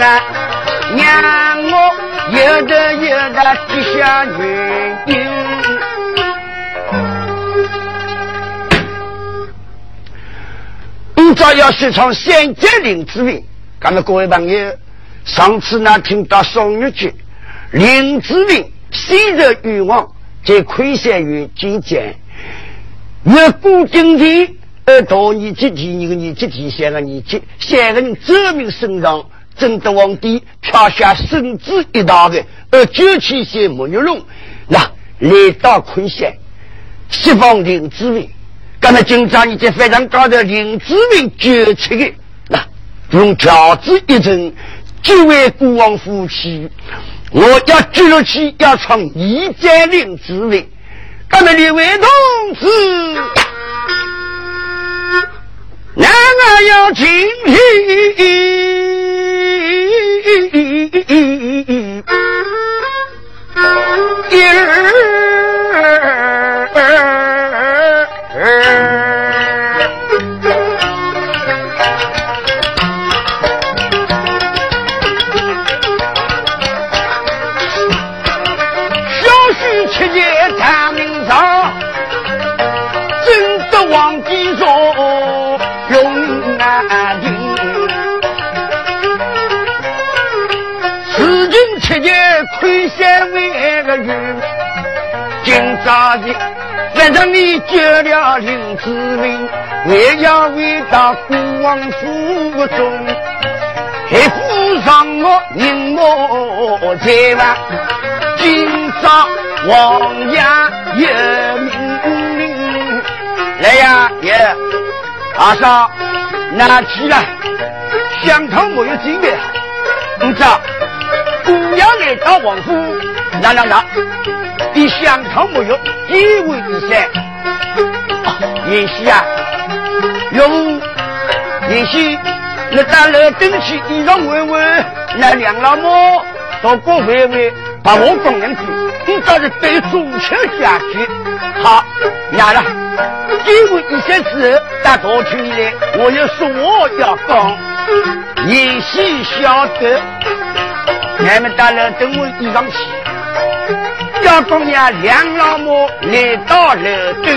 啊，让我有的有的吉祥原因。照要是从三江林子名，刚才各位朋友，上次呢听到双月节。林志明昔日欲望，在亏欠于金钱，越过今天而到你这第二个年纪第三个年纪，三个人证明身上，真德皇帝飘下圣旨一道的，而九七些木牛龙，那来到昆山，释放林志明。刚才今朝你在非常高的林志明救出的，那用条子一阵，就为国王夫妻。我要举了起，要创一战令之位。咱们两位同志，男儿要敬早的，反正你救了林志明，也要回到国王府中，还扶上我宁我在吧？今朝王爷有命令，来呀爷，阿嫂拿起来，香汤我有准备好，你知道，姑娘来到王府，拿拿拿。比香肠没有一位以上。妍希啊，用妍希，那打了灯去衣裳换换，那梁老母到过微微把我供上去，你倒是对中秋下去。好，拿了，一位以上之后打过去来，我有说话要讲。妍希晓得，俺们打了灯我衣裳去。小姑娘两老母来到楼顶，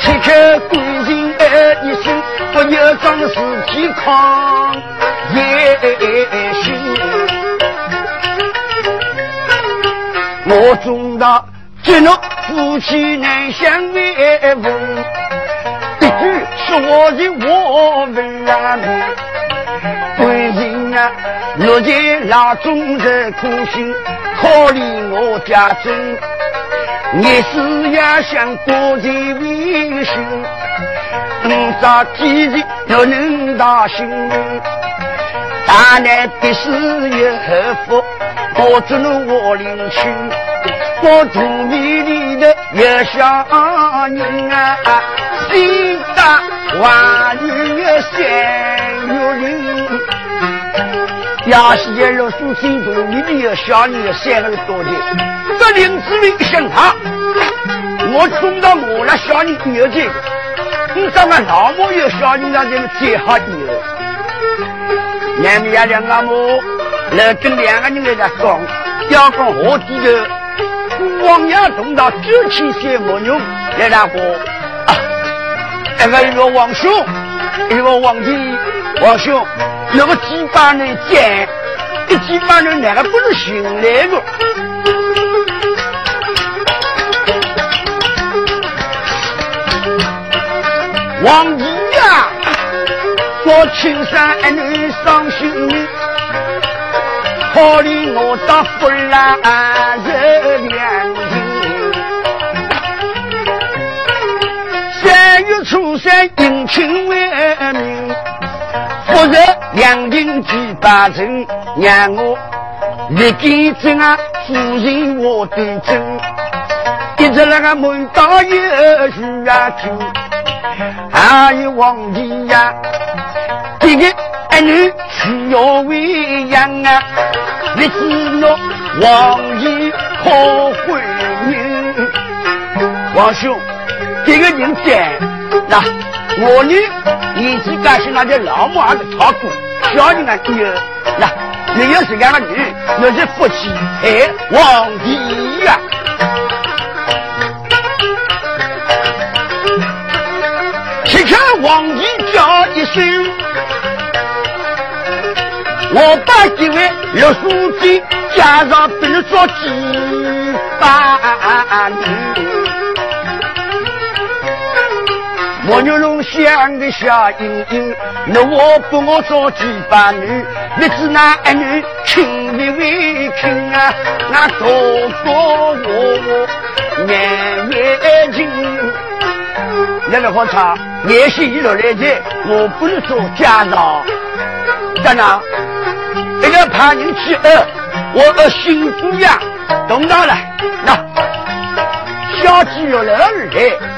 切切关心儿一声，不要仗自己扛也行。我中到这侬夫妻难相为逢，一句是我的我问啊。如今老总是苦心考虑我家中，日思夜想多在维修，五早几日又能到心。大难必死有后福？我只能我领去，我肚皮里的有小人啊，心大万日有三月零。亚西耶老鼠心中里面有小女有三个人多的，这林志明一想他，我中到我那小女没有这个，你找个老母有小女那就最好的了。俺们家两个母来跟两个人来在讲，要讲我记得王爷中到九千岁母牛来那个，一个一个王兄，一个王弟，王兄。那个几百人见，一几百人哪个不是寻来的？王姨呀，说青山儿女伤心，考虑我当夫人人两三月初三迎亲为名。不是两军几百阵，让我立根正啊，夫人我的真。一这那个门当有主啊主，还有皇帝呀，这个儿女需要喂养啊，你知道王爷可会女？王兄，这个人在那，我女年纪刚是那些老母还是炒股，小人啊女儿那，你要是两个女，那是福气哎，皇帝呀。王爷叫一声，我把几位六书记加上给你做几把女。我牛龙像个小英英，那我不我做几把女，你只那儿女亲为为亲啊，那多过我年月轻。那个好唱，也许一路来接，我不是做家长，站长，一个怕人去饿，我的新姑娘懂到了，那小鸡肉来二来，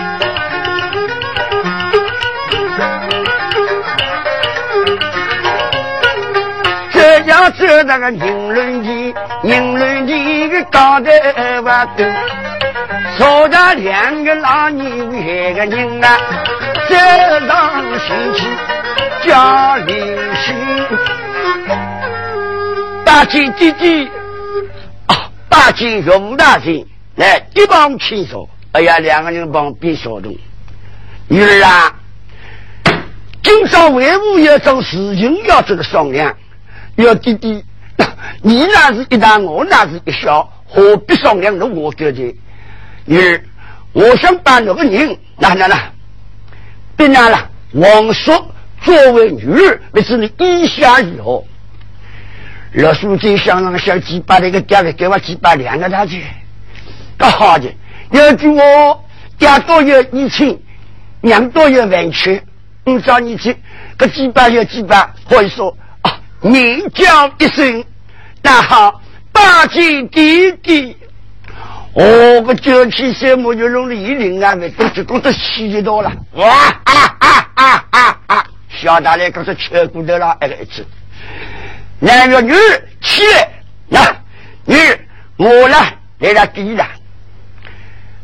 那个银轮机，银轮机个高头瓦头，坐着两个老年一个人啊，这上星期家里去。大金弟弟啊，大金和吴大金来一帮亲手，哎呀，两个人帮别小动。女儿啊，今朝为务要做事情，要这个商量。要弟弟，你那是一大，我那是一小，何必商量？那我觉得，女儿，我想把那个人，那那那，别拿了。王叔作为女儿，那是你意下以后。老书记想让小鸡把那个爹给给我鸡巴两个他去，搞好的。要句我爹多有一千，娘多有委屈，不找你去，个鸡巴有鸡巴，可以说啊，名叫一声，那好，大吉弟弟。哦，个九七岁木就弄了一零啊，都只顾得气的多了。哇啊啊啊啊啊！小大来可是吃骨头了，挨个一次。男个女起来，那女我呢来了第一了，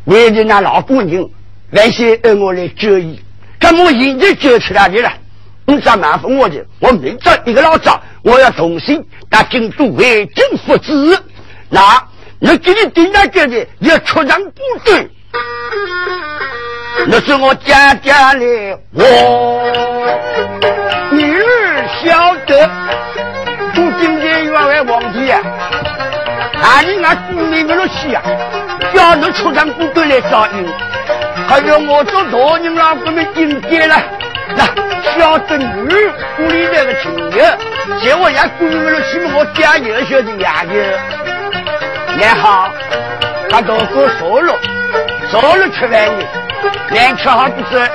为的那老姑娘来先让我来救伊，这么现在救出来的了，你咋麻烦我的？我明早一个老早，我要重新打京都为政府旨，那你给你顶那个的要出场部队，那是我家家的我女儿晓得。今天又要皇帝啊！哪里俺姑妹们都去啊？叫你出场部队来找你，还有我做大人老姑们应接了。那晓得女屋里那个亲友，叫我家姑妹们都去，我家有小的牙的。也好，他都过收入，收入吃饭的，连吃好不是，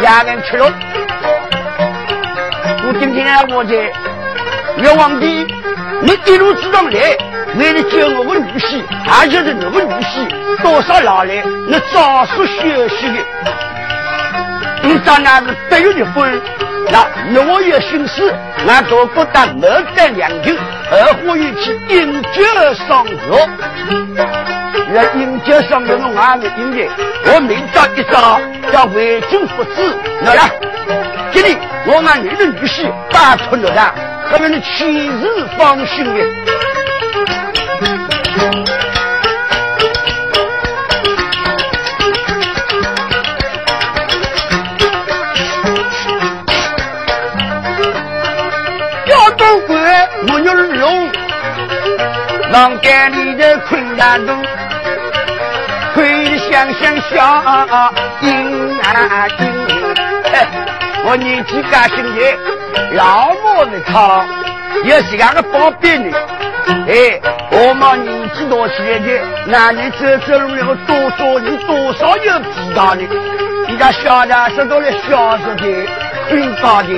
两人吃了。我今天我在。要皇帝，你一路之上来，为了救我的女婿，还晓得我的女婿多少劳累，你早说休息的。你咱那是得有的分，那那我有心思，俺都不得没得两酒，二话一起饮酒赏月。那饮酒上学我还没应的，我明朝一早要为政府旨，来了。今天我俺女的女婿打出了他。他们的妻子放心的，房间里的困难中，亏得想想笑，阴啊，我年纪大，兄弟。老母的他，也是俺个宝贝呢。哎，我嘛年纪大些的，男人走走路那个多少人多少有知道的，人家晓得是到了小时的，很高的，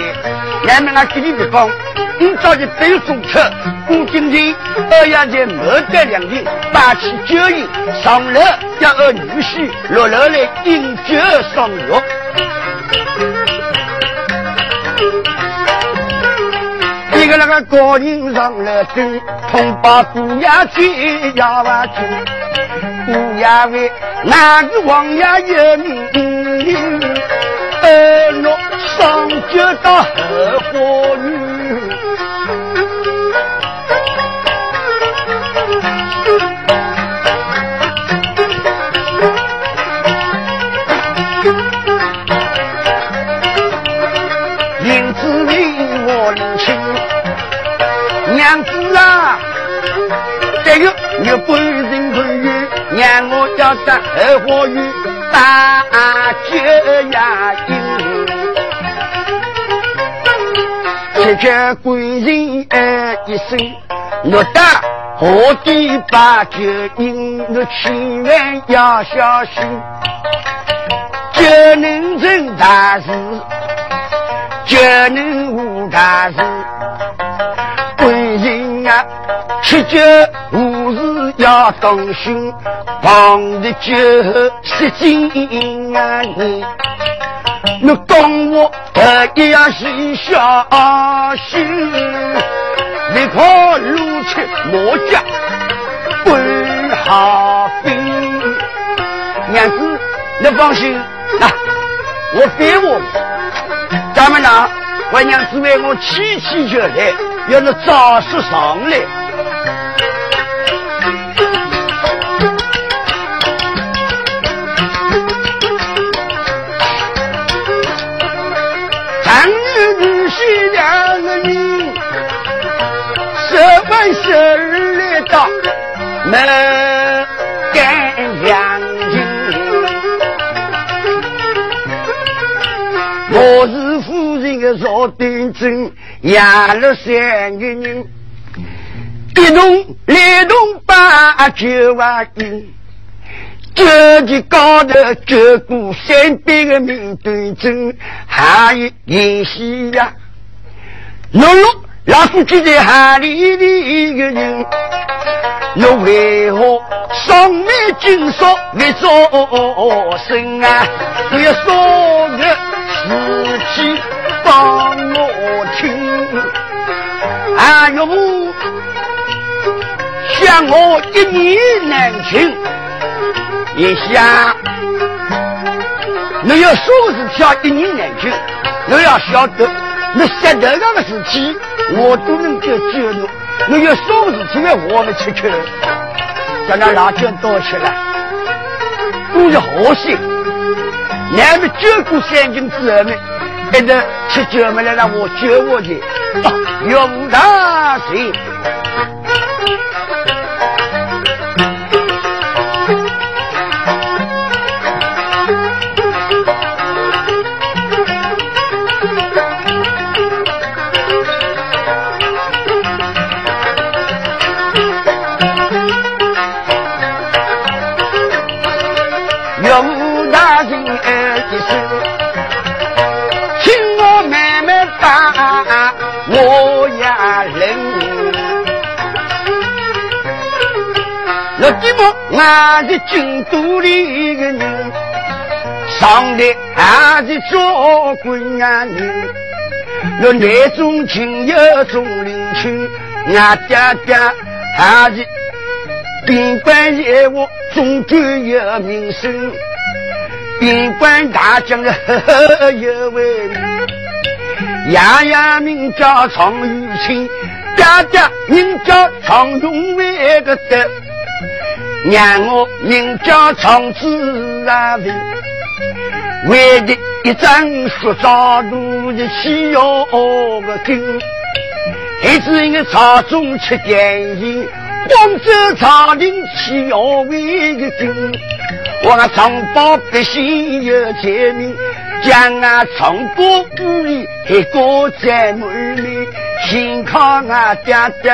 俺们俺给你比方。今朝的北中车，古今天二爷在莫得两人，八起酒宴，上楼要和女婿落楼来饮酒赏月。一个那个高人上了阵，同把姑爷去压完去，姑爷为哪个王爷有名？二诺上酒到后花园。有半人半月，让我要在后花园打酒呀饮。只见贵人哎一声，我打何地把酒饮？我千万要小心，酒能成大事，酒能无大事。贵人啊，吃酒无。要当心，放的酒是金啊！你，你讲我得一要细小心，你可如此莫讲不好兵。娘子，你放心，啊，我别我，咱们呢，我娘子为我起起酒来，要你早些上来。门干将军，我是夫人的赵端正，养了三个人，一同连同把酒万斤，这的高头走过三百个名端正，还有演戏呀，碌碌。老夫住在海里的一个人，我为何双面紧锁没做声啊？要说个事情帮我听。哎哟，想我一年难请，一想你要说是挑一年难请，你要晓得你舌头上的事情。我都能够救你，你有什么事情要我们吃去？叫那辣椒多起来，都是好心。俺们救过三军之后呢，一直吃酒么来让我救我去，永大谁？俺是京都里一个人，上的还是做官人。我内中亲友重领情，俺爹爹还是边关业务总管有名声，边关大将的有威名。爷爷名叫常玉清，爹爹名叫常永伟个的。让我名叫长子啊！为的一张塑造路的西药个根，还是一个朝中吃点心，广州朝廷西药为个根。我那长保百姓有钱命，将啊唱歌不离，一个在门里，心靠啊爹爹。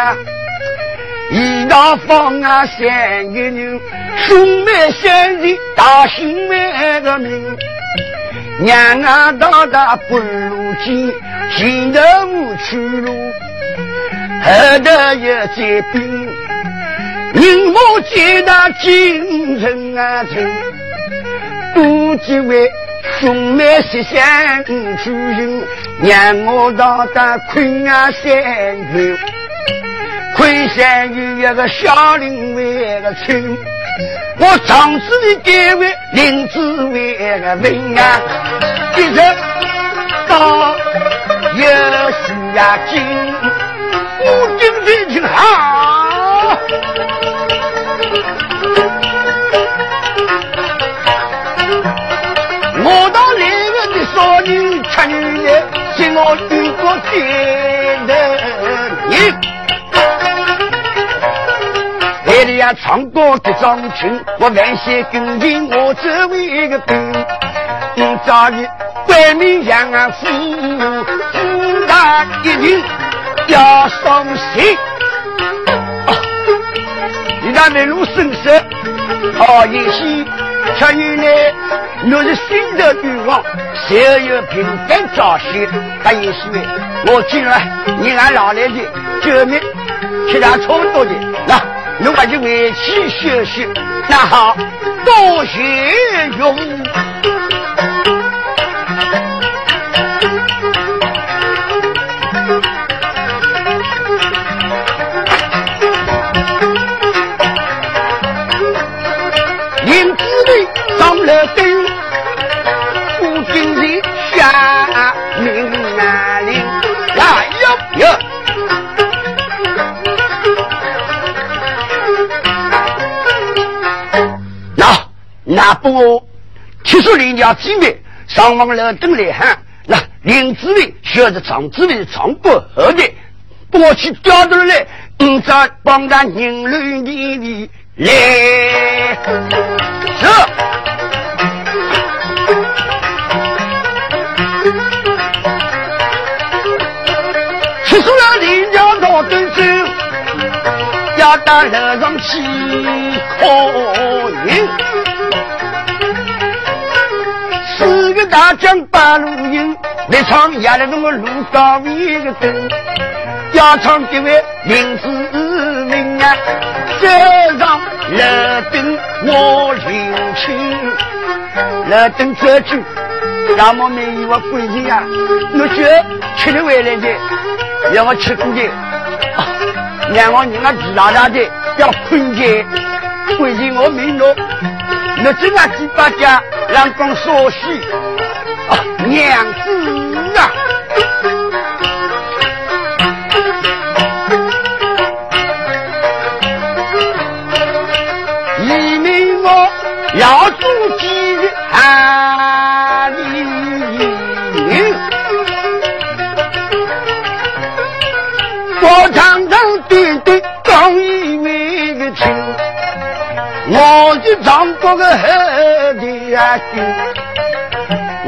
一道房啊三个人，兄妹三人大心为个命。娘啊大大不如前，前头无去路，后头又在兵。人我见那精神啊成，不几位兄妹十三出行，让我大大困啊三月，困三月一个小林为个亲，我长子的爹为林子为个文啊，一直到有时呀金，我今天听好。我到来个的少女吃女人，是我遇过最的人。呀，唱歌的张群，我万些跟进我这位一个兵。你早日外面养啊父父大一定要伤心。你那门路深色，哦，也许吃女人。若是心头欲望，谁有平淡朝夕？他也是我进来，你俺老来的救命，其他差不多的。那，侬把就回去休息。那好，多谢用。林子里上了那不，七十人家姊妹上望楼等来喊，那林子伟学着张子伟唱歌后的，过去调头来，你在帮他人类里里来，是。七十了人家到登州，要到楼上去可人。江八路营，来唱压了那个路高一个灯，要唱这位林子明啊，这上乐灯我领情，乐灯这句，那么没有我规矩啊，我这吃的回来的，让我吃过的，让我人家知道他的要困觉，规矩我没弄，那这那几百家让公说戏。娘子啊，一命我要做几日啊？你我长长短短讲一为个情，我就唱过个好的啊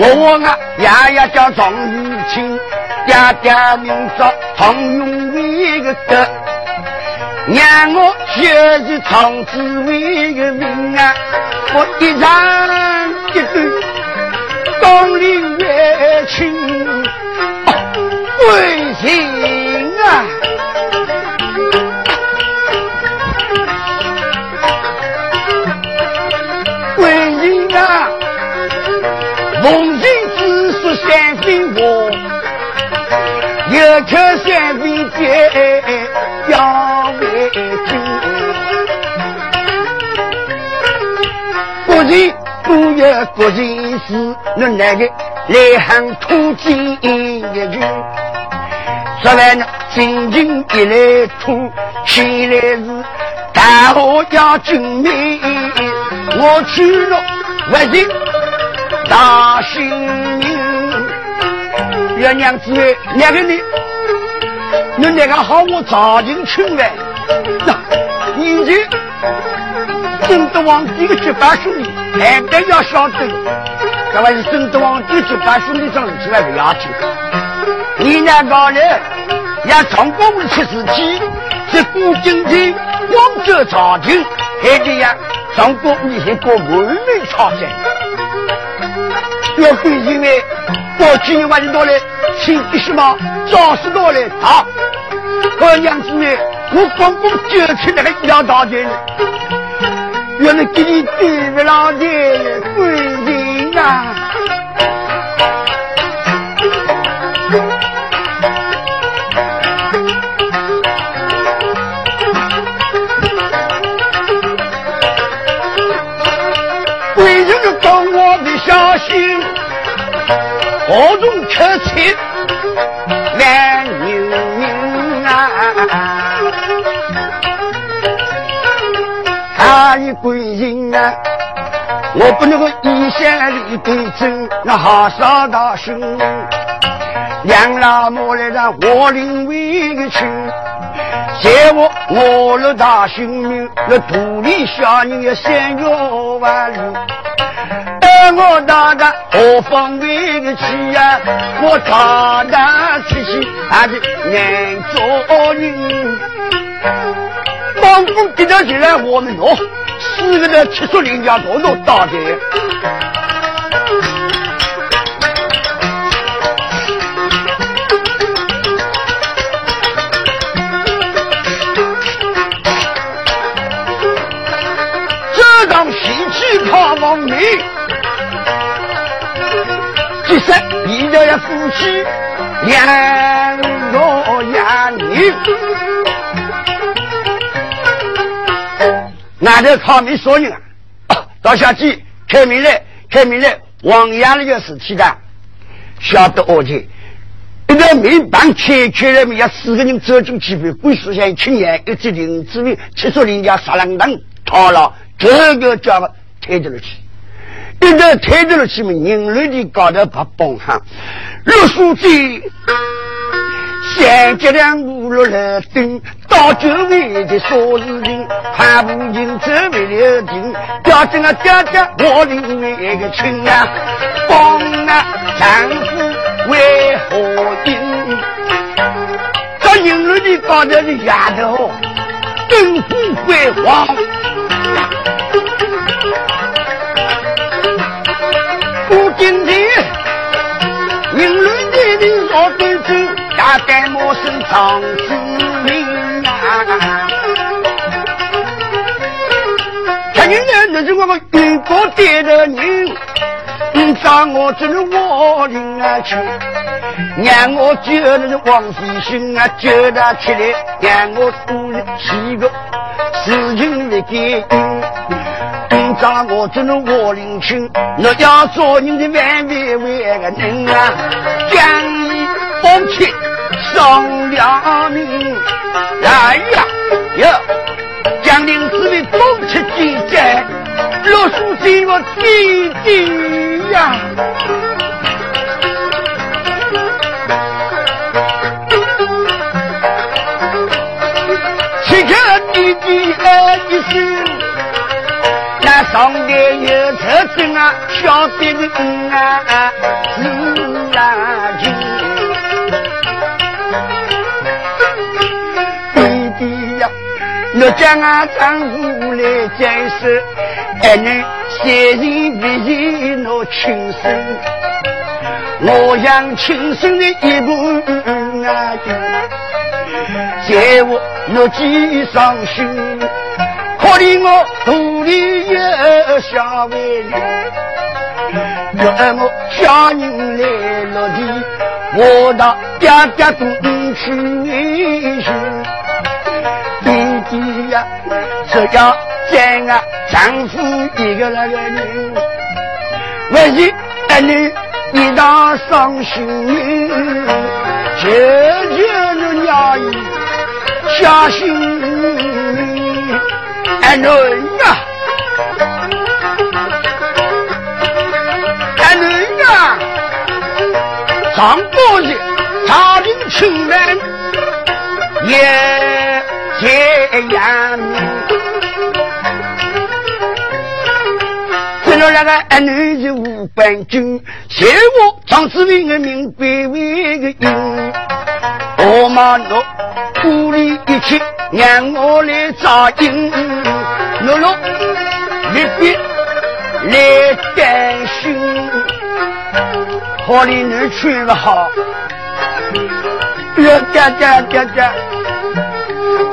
我啊，爷爷叫张玉清，爹爹名叫唐永伟个哥，让我学习长子为个名啊！我一唱一对，当领月清，贵姓啊！有口三分爹要为君，国人都有国人事，那那个来喊土金一句，说完了金军一来土，起来是大河要军民，我去了为人大兴民。要娘子哎，两个你，你那个好，我早进去来。那，你就真的往这个结拜兄弟，还得要晓得，这还是真的往一直把兄弟长出来不要紧。你那个人要成功的七十七，是古今的王者朝廷，还得呀，中国你是个文明朝鲜。要规定呢，过去你晚上到来，请必须嘛，早时到来好。我娘子呢，我公公就去那个要大钱，原来给你对不老的贵人啊。为什么讲我的小心？何种客气难牛命啊！他一归人啊，我不能够一向里对阵那好少大兄，两老母来让我领为个亲，借我我了大性命，那土里小人要先要万里。我大大何方为个气呀？我大大出息还是难做人。帮夫给他起来，我们哦，四个人七十人家都都打的。这张喜气怕亡命。其实一定要夫妻两若养女，那就靠你说人啊！到下去开门来，开门来，王阳那个事体的，晓得我去。一个门板开开了，要四个人走进去，被鬼死像青年一只林子里七十人家杀人灯塌了，这个叫推着了去。一个推着了去嘛，人类的高头把崩上，六书记三结两五六来登，到九位的说事情，看不行走为了定，表真啊家家我领为个亲啊，帮啊丈夫为何因？这人类的高头的丫头，灯火辉煌。子，大概陌生长知名啊。看人家那是我们遇过的人，你找我只能我领啊去，让我觉得王飞心啊，觉得起来让我多几个事情来给。让我只能我领情，我要做人的万万万个人啊！将义放弃丧良民，哎呀呀！将领子为放弃几节，若书记我弟弟呀！乞求弟弟爱一生。上边有车子啊，下边的嗯啊自然我将俺丈夫来解释，还能写人为人我亲生，我像亲生的一部啊，在我我记上心。可怜我肚里有小孩儿，要我家人来落地，我到爹爹东去。要见啊丈夫一个那个人，万一儿女一旦伤心，求求你娘姨下心。儿女啊，儿女啊，上过日家庭清淡也这样，只了那个儿女是无关军，谢我张志明的名归为个因。我妈诺鼓励一切让我来扎营，诺诺立边来担心，好里你去不好，要干干干干，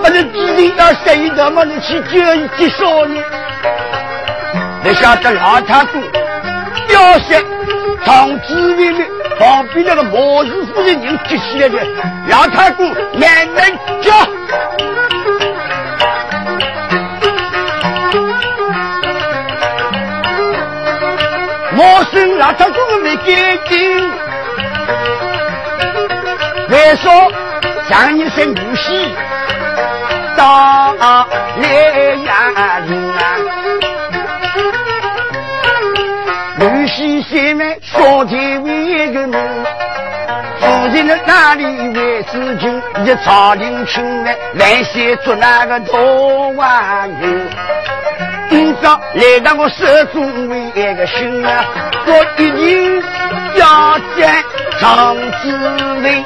把这指定要杀一个嘛，你去救一接少呢？你晓得老太公要杀长子妹妹。旁边那个毛师傅的人接起来的，老太公慢慢叫。毛生老太公没干净，为啥像一身女婿到来呀人啊？女婿先来说天为一个名，父亲的哪里为知情？一朝廷请来，来先做那个多万人。今朝来到我手中为一个心啊，我一定要见张志伟。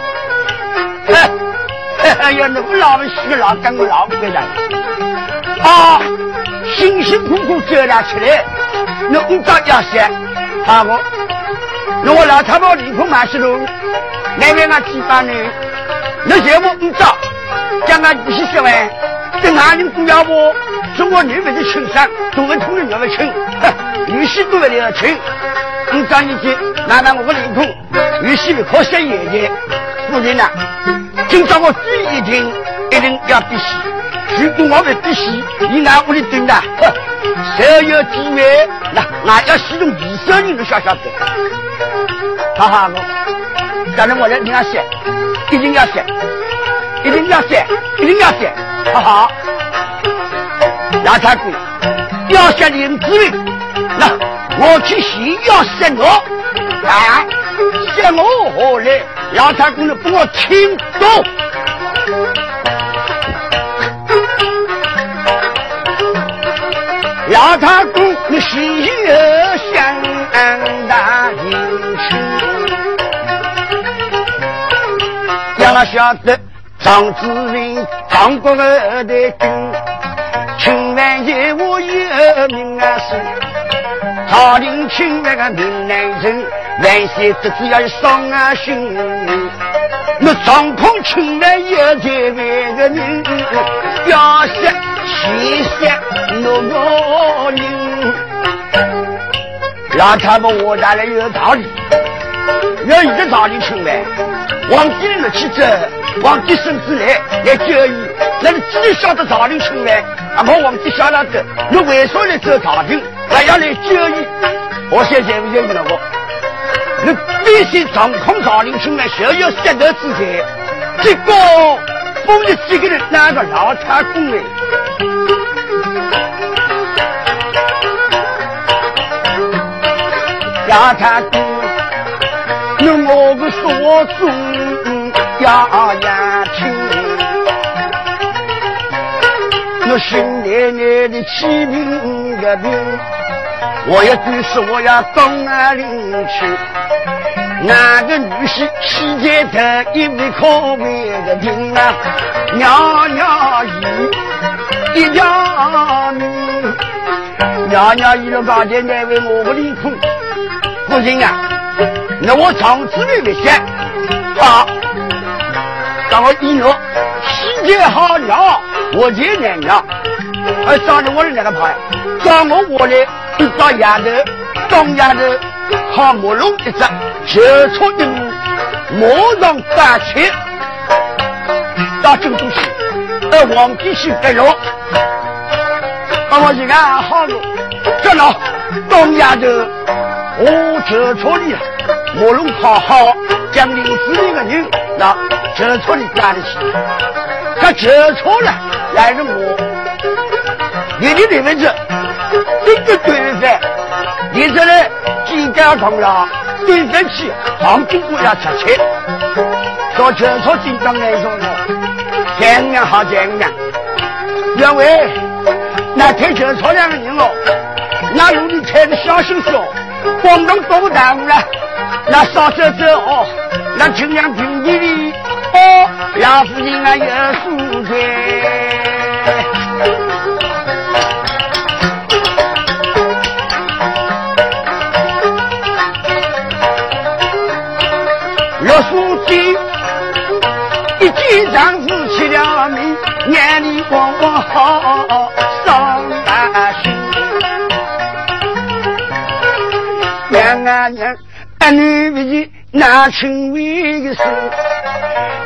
哎呀，那个老虚老跟我老不得了啊！辛辛苦苦走了起来，那五朝要写。好我，那我老太婆离婚蛮些喽，那边俺几百人，那节目不早，将俺一起说完，等俺人不要我，说我女儿的亲生，都会同人要不亲，哼，女婿都为了亲，你早一句，难道我不离婚？女婿可惜爷爷，夫人呐，今朝我注意一听，一定要必须，如果我不必须，你拿屋里蹲的，哼。谁有机会？那俺要使用二手人都晓晓得。哈哈，我，反正我来你要写，一定要写，一定要写，一定要写。哈哈，老太公要写领子，那我去写要写我，啊，写我何来？老太公，你帮我听懂。老太公，你心有相大英雄，要晓得张子云张国二代军，请问业务有名啊是，朝廷请那个闽南人，万岁这只要上啊心，那张孔请问有这位个人，要想。谢谢我我领，让他们我家来有道理，要一个道理出来，皇帝的去走，皇帝孙子来来救你，那你自己晓得道理出来，啊，我皇帝晓得的，你为啥来走朝廷，还要来救你？我现在不愿意了，我，你必须掌控朝廷出来，需要有三德之才，结果封你几个人那个老太公嘞？家产多，那我个说中要眼听，那新奶奶的起名个名，我要对说我要到哪里去？哪个女婿七节的一位可为的名啊？娘娘姨，一家命，娘娘姨了刚才那位我不离苦。夫人啊，那我长子妹妹先啊，让我一诺，喜结好娘，我接娘娘，而长着我的那个牌，长我我的一张丫头，当丫头，好木龙一只，就出的马上打去，到郑州去，而皇帝去白肉，把我一看好了，这了当丫头。我走错了，我龙好好将林子一个人，那走错了干得起。他走错了，来着我，你的名字，这个对饭，你这里几杆同了，对饭去，黄金我要出去。说走错紧张来说呢，这样好这样，两位，那天走错两个人哦。那路里开的小心些，广东多不耽误了。那少走走哦，那尽量平地里哦，老夫人啊有素菜。一见丈夫起了名，眼里光光好伤心。娘啊娘，儿女不是那亲为的事，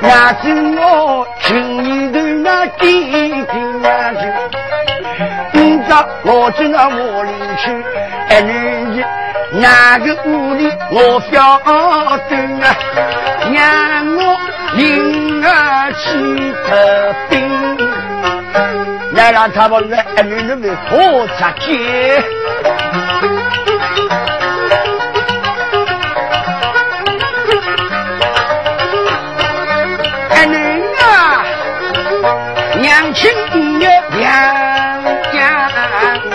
那真我情里头那弟弟啊就，你找我进那屋里去，儿女哪个屋里我晓得啊？让我领儿去特兵，来让他们来儿女们喝茶酒。儿女啊，娘亲也两样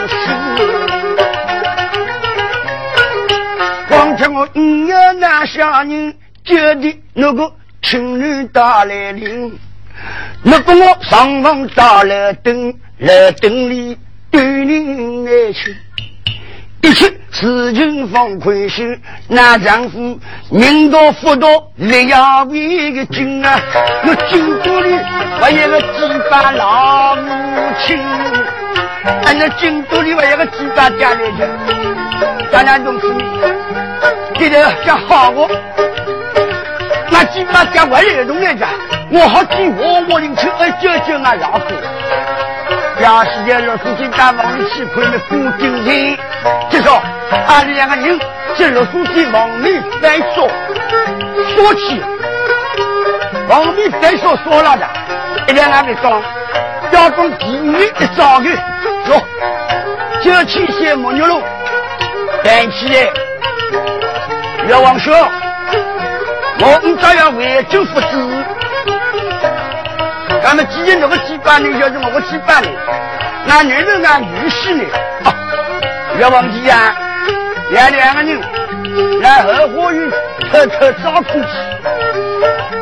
事。光听我女儿那小人。觉得那个情侣打来临，那个我上房打来灯，来灯里对你爱情，一切事情放宽心。那丈夫名多福多，力要为个精啊！我京都里还有个鸡巴老母亲，俺那京都里还有个鸡巴家里人，咱俩东西，记得讲好我。那鸡巴家外人弄来着，我好记我我领去二舅舅那老虎。表示要老书记大王去看那古丁人，就说俺两个人这老书记王梅再说说起，王梅再说说了的，一两俺们讲，要从地狱一早去，说就去些木牛肉，带起来，要往说。我们照样为政府子，咱们既然那个几百年，就是我个几百年，那女人啊，女婿呢？不要忘记啊，两两个人来后花园偷偷找空气。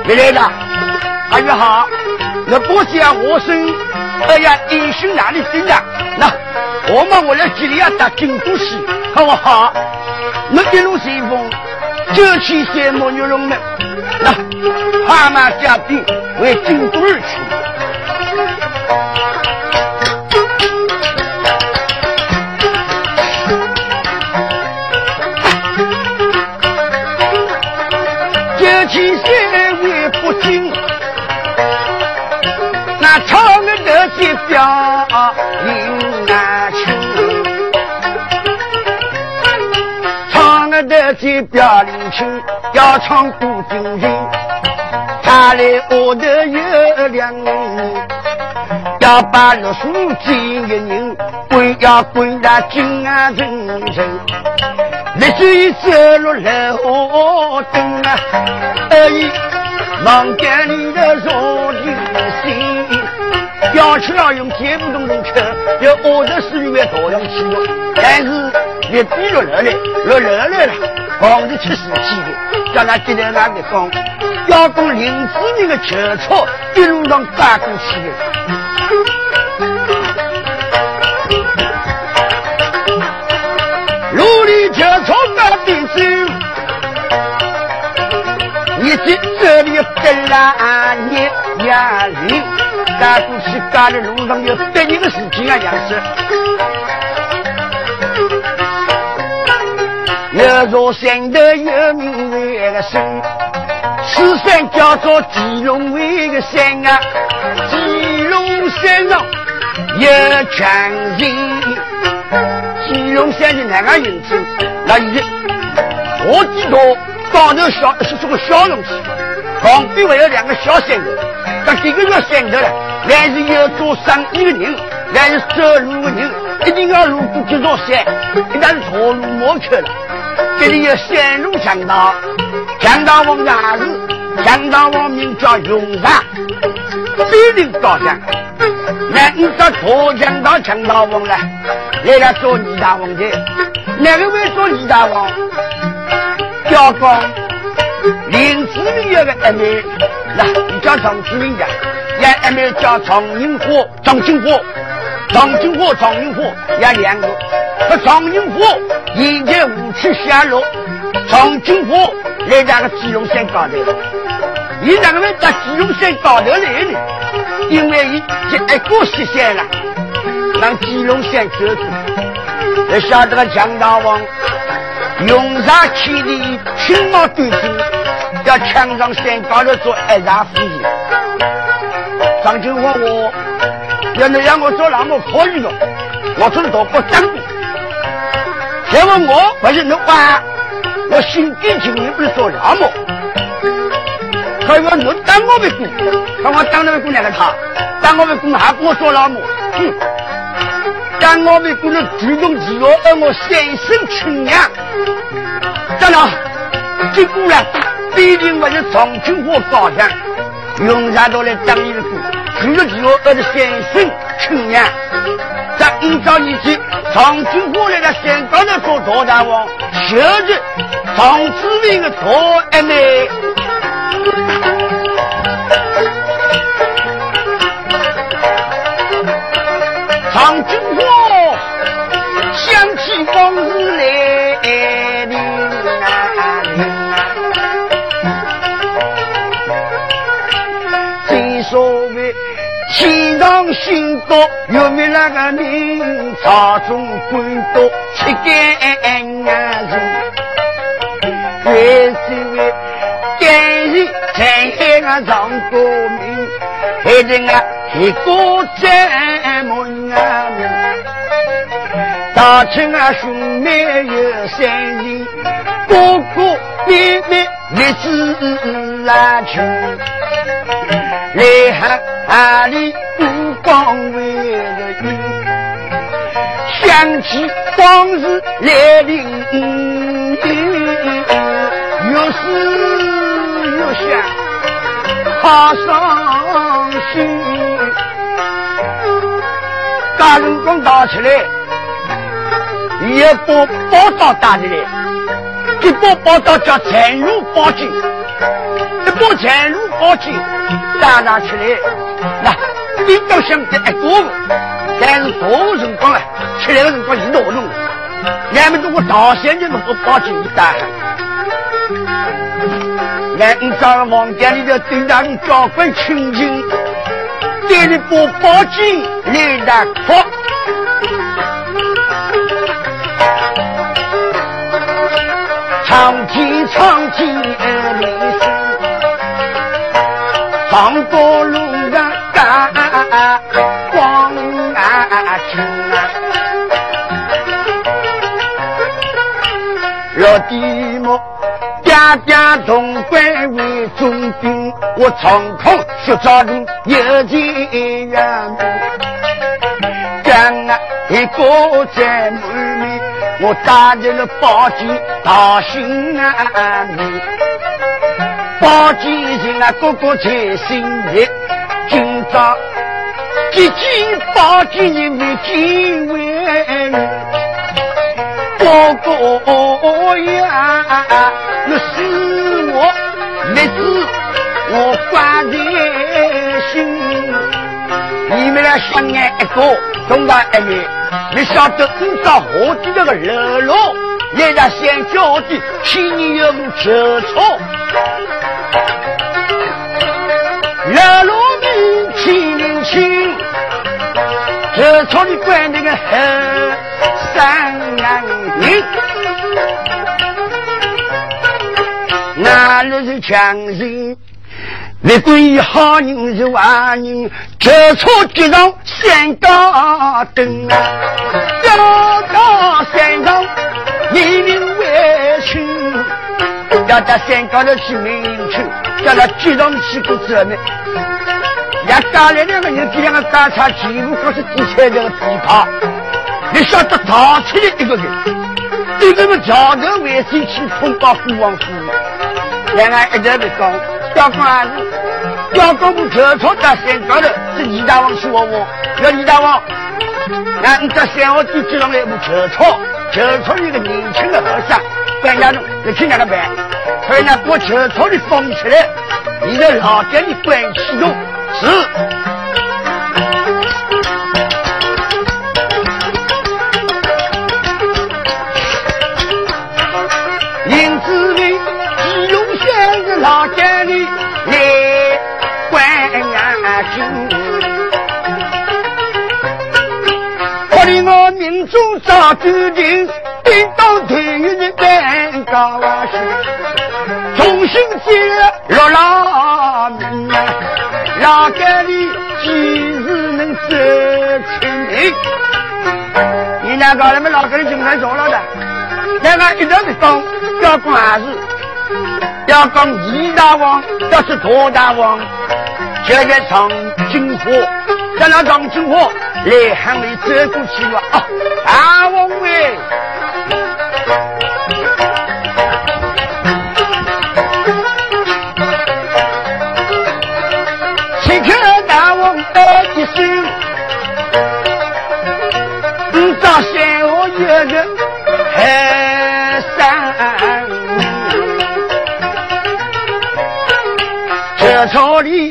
没来的，阿姨好，那不讲我生，哎呀，英雄哪里生啊？那我们我来这里要打京都戏，好不好？那一路顺风。九七三木牛龙呢，那蛤蟆家兵为京都而去。要唱古今情。他来我的有两人，要把六书记一人归要归那金安城城。历史走入楼灯啊，而已望见你的若情心。要吃要用铁不动动吃，要饿着死里面多样吃了，但是。也逼着热来，热热来了，房子出事气的，叫他接在那个讲，要跟林子那个车车一路上赶过去的。路里车车那边走，你这这里跟了你呀人，赶过去赶的路上有别人的事情啊，样子。有座山头有名的一个山，此山叫做吉隆位的山啊。吉隆山上有强人，吉隆山的哪个名字？那一我记得高头小是这个小龙溪，旁边还有两个小山头。那这个叫山头了，还是有做生意的人，还是走路的人，一定要路过这座山，一旦错路莫去了。这里有三路强盗，强盗王伢子，强盗王名叫永山，必定高山。那你到脱江到强盗王来，来了做李大王的，哪个会做李大王？叫讲林志明有个妹妹，那你叫张志明的，也阿妹叫常银花、张金花、张金火、常银火，也两个。这常银火现在武器下落，常金火来那个基隆山高头，你那个人在基隆山高头来呢？因为一一过实现了，让基隆县走住。要晓得个江大王用啥气力，青毛对子，要抢上山高头做二大夫人。张金华我，原来让我做老婆可以了我从来都不等你因为我不是你爸我心甘情愿不是做老婆他说能当我们姑娘看我当那个姑娘的他当我们姑娘还不我做老母哼。当我们姑娘主动起来让我献身青年站长这姑娘必定不是重庆或高腔用啥都来当你的姑。娘主动自我而是先生请娘。在五朝以前，长春过来的香港的做大大王，就是长子明的大妹。长春过，天上星多，又没那个明朝中官多，七干人，为是为。今日在海啊上过名，海人啊一个在门啊大清啊兄妹有三人，哥哥妹妹日子啊穷，来海里不光为了运，想起往日来临，又是。想，好伤心。大龙宫打起来，一把宝刀打起来，一把宝刀叫残如宝剑，一把残如宝剑打拿起来，那兵都想得一个，但是多个辰光啊，起来的辰光一闹弄，俺们中国大仙人们把宝剑一打。俺在房间里头对那个交关亲，带着把宝剑来打破，长天长天上过路上干光啊青啊，落地么？家家潼关为中兵，我长空学招兵有钱呀！将啊一个在门面，我打着了宝剑大兴啊！宝剑人啊，个个在心里，今朝几件宝剑人为几位。哥哥呀，你是我妹子，我挂在心。你们俩相爱一个，同当一面。你晓得五朝河底那个楼楼，来到县郊的千年有九错。楼楼的千年情，九错的关那个后山人，哪里是强人？不管于好人是坏人，这错决上山高登啊！要到山上，一命为亲，要到山高头去民去，叫他决上去个责任。要家里两个人，这两个干茶全部都是地产这个地盘。你晓得逃出来一个人，一个人桥头为谁去通报父王府？两个一直在讲，小官要搞不车车在山高头，是李大王说我，要李大王，那你在山后就接上来一部车求出一个年轻的和尚，管家中你去哪个办？快拿把求出的封起来，你在老家你关启动是。做啥决定？顶到退役的班高兴，重新接落拉命啊！哪个里几时能走清明？你两个人们哪个里经常做了的？两个一直是讲要管事，要讲李大王，要是托大王，就要唱金火，在那唱金火。来喊你走过去了啊！大王喂，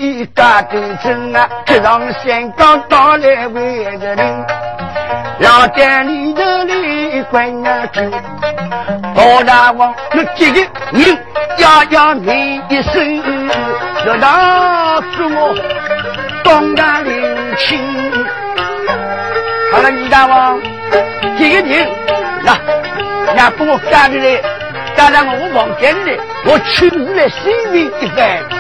朝里干斗争啊，这让香港打来为个人，让店里头里关啊住。老大王，那几个人要要你一声，要打死我东干领亲。好了，李大王，几个人，那那把我干的来，干到我房间里，我亲自来审问一番。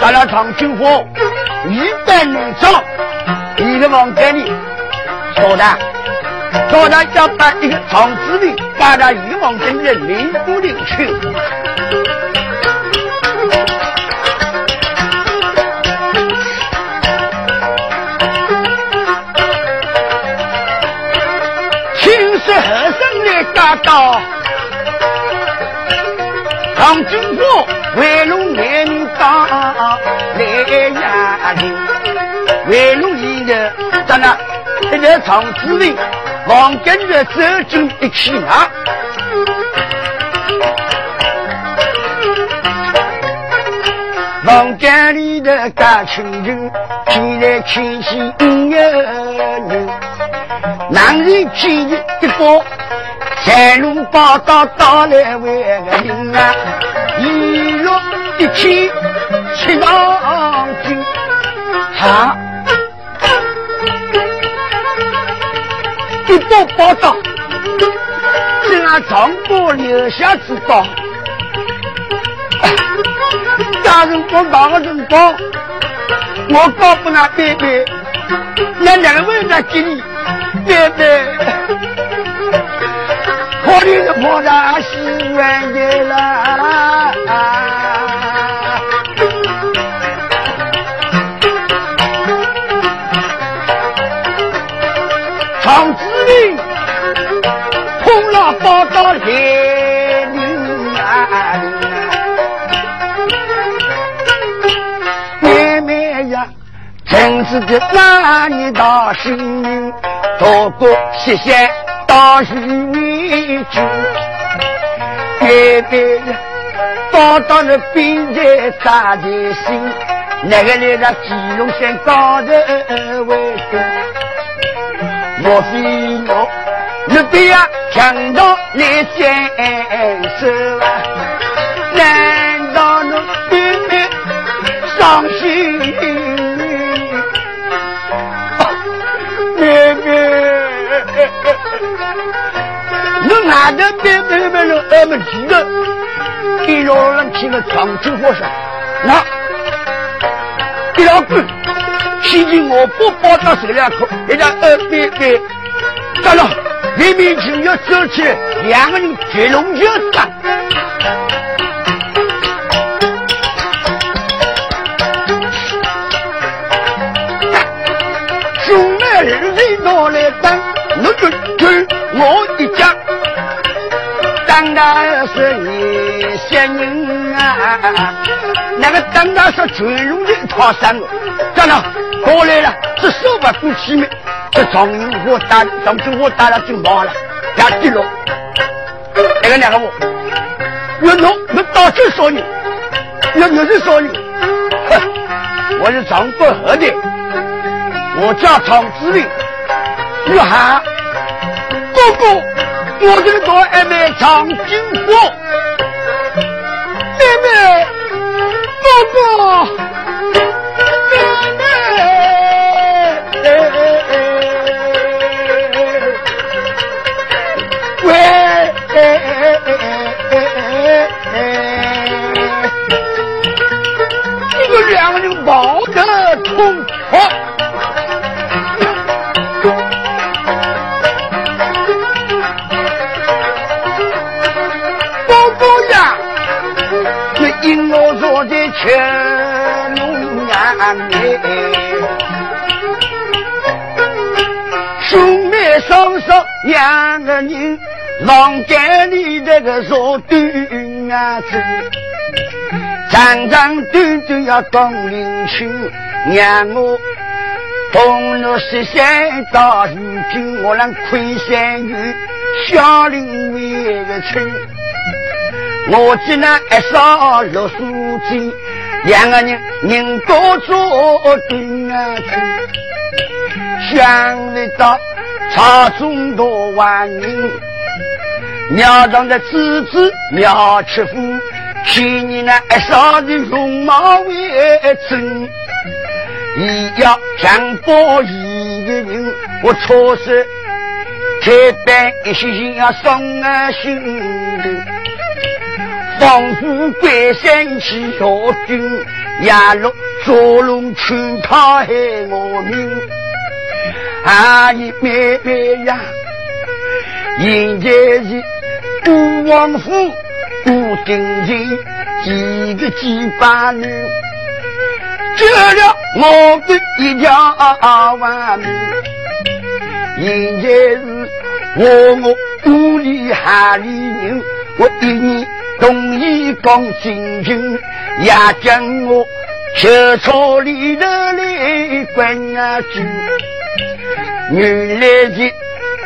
咱俩唱军火，一旦能唱，一个房间里，说的，说的要把一个长子的把他一个房间里领不领去。青石和尚来打道，唱军火为龙呀！为路一人，在那一在长子里，望跟着走进一起啊！房间里的大青人，进来看戏五月人，男人牵着一包，山路八道打来为个人啊！一路一起。七郎君，他一报报道，是俺长伯留下之宝。大人不打个人光，我告诉那贝贝，那两位在给你，贝贝，可怜的婆大喜欢的啦。碰了报道来临啊！妹妹呀，真是个男女大幸运，多过谢谢大喜你祝。妹妹呀，报道的兵在扎在心，那个来到吉隆山高头为生。莫非我你不要强盗来坚守？难道你妹妹伤心？妹妹，你哪的妹妹妹了那么急的？一老人听了长青火上，那一老鬼。提起我不抱到手两口，人家二妹妹，到了明明就要走起来，两个人结龙就打。兄妹二人拿来打，我就跟我一家，当等到是你仙人啊，那个等到是最容易逃生了。站了，过来了，这手把鼓起没？这张云我打，上次我打了就忘了，要记了。那个两个我，我弄我打这说你，要有人说你，哼，我是张国和的，我叫常志林，你喊哥哥。我这个多妹妹长金货，妹妹哥哥，得痛快。乾隆年，兄妹双双两个人，郎间里这个说对啊子，长长短短要当领亲，让我同了十三到如今，我让亏三月，小林为个亲。我只能一烧六书记，两个人人多做对啊去，想得到朝中多万人，庙上的子子庙吃福，去年那一烧的容貌为真，你要强迫一个人，我错失开办一些人要送啊心。仿佛关山起小军，压落捉龙群他害我命。阿姨妹妹呀，现在是孤王府孤丁人，几个几把女，救了我的一条命。现在是我我屋里哈里人，我一年。东一讲金军，也将我小草里头来关啊住。原来是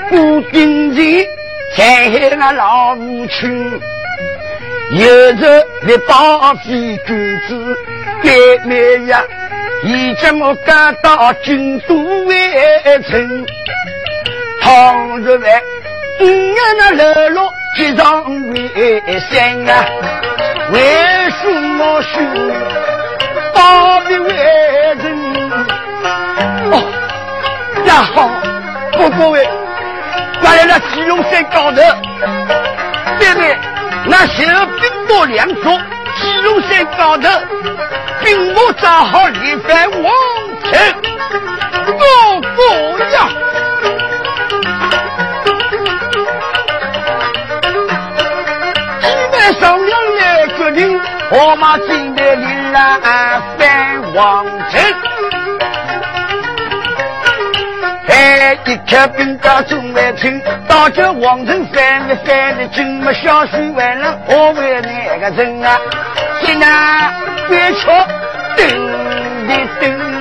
古丁人在害那老母亲，有着一把飞棍子，妹妹呀，已将我赶到京都为城，倘若来，五年那流落。结上为山啊，为什么是大的为人？哦，呀好，不过喂，来来那鸡龙山高头，妹妹，那小兵多两座，鸡龙山高头，兵马扎好立在王城，哥哥呀！商量来决定，我马进来临来翻王城，哎，一客兵到中外听，大叫王城翻了翻了，金么小水完了，我为哪个人啊？现在别瞧，等的等。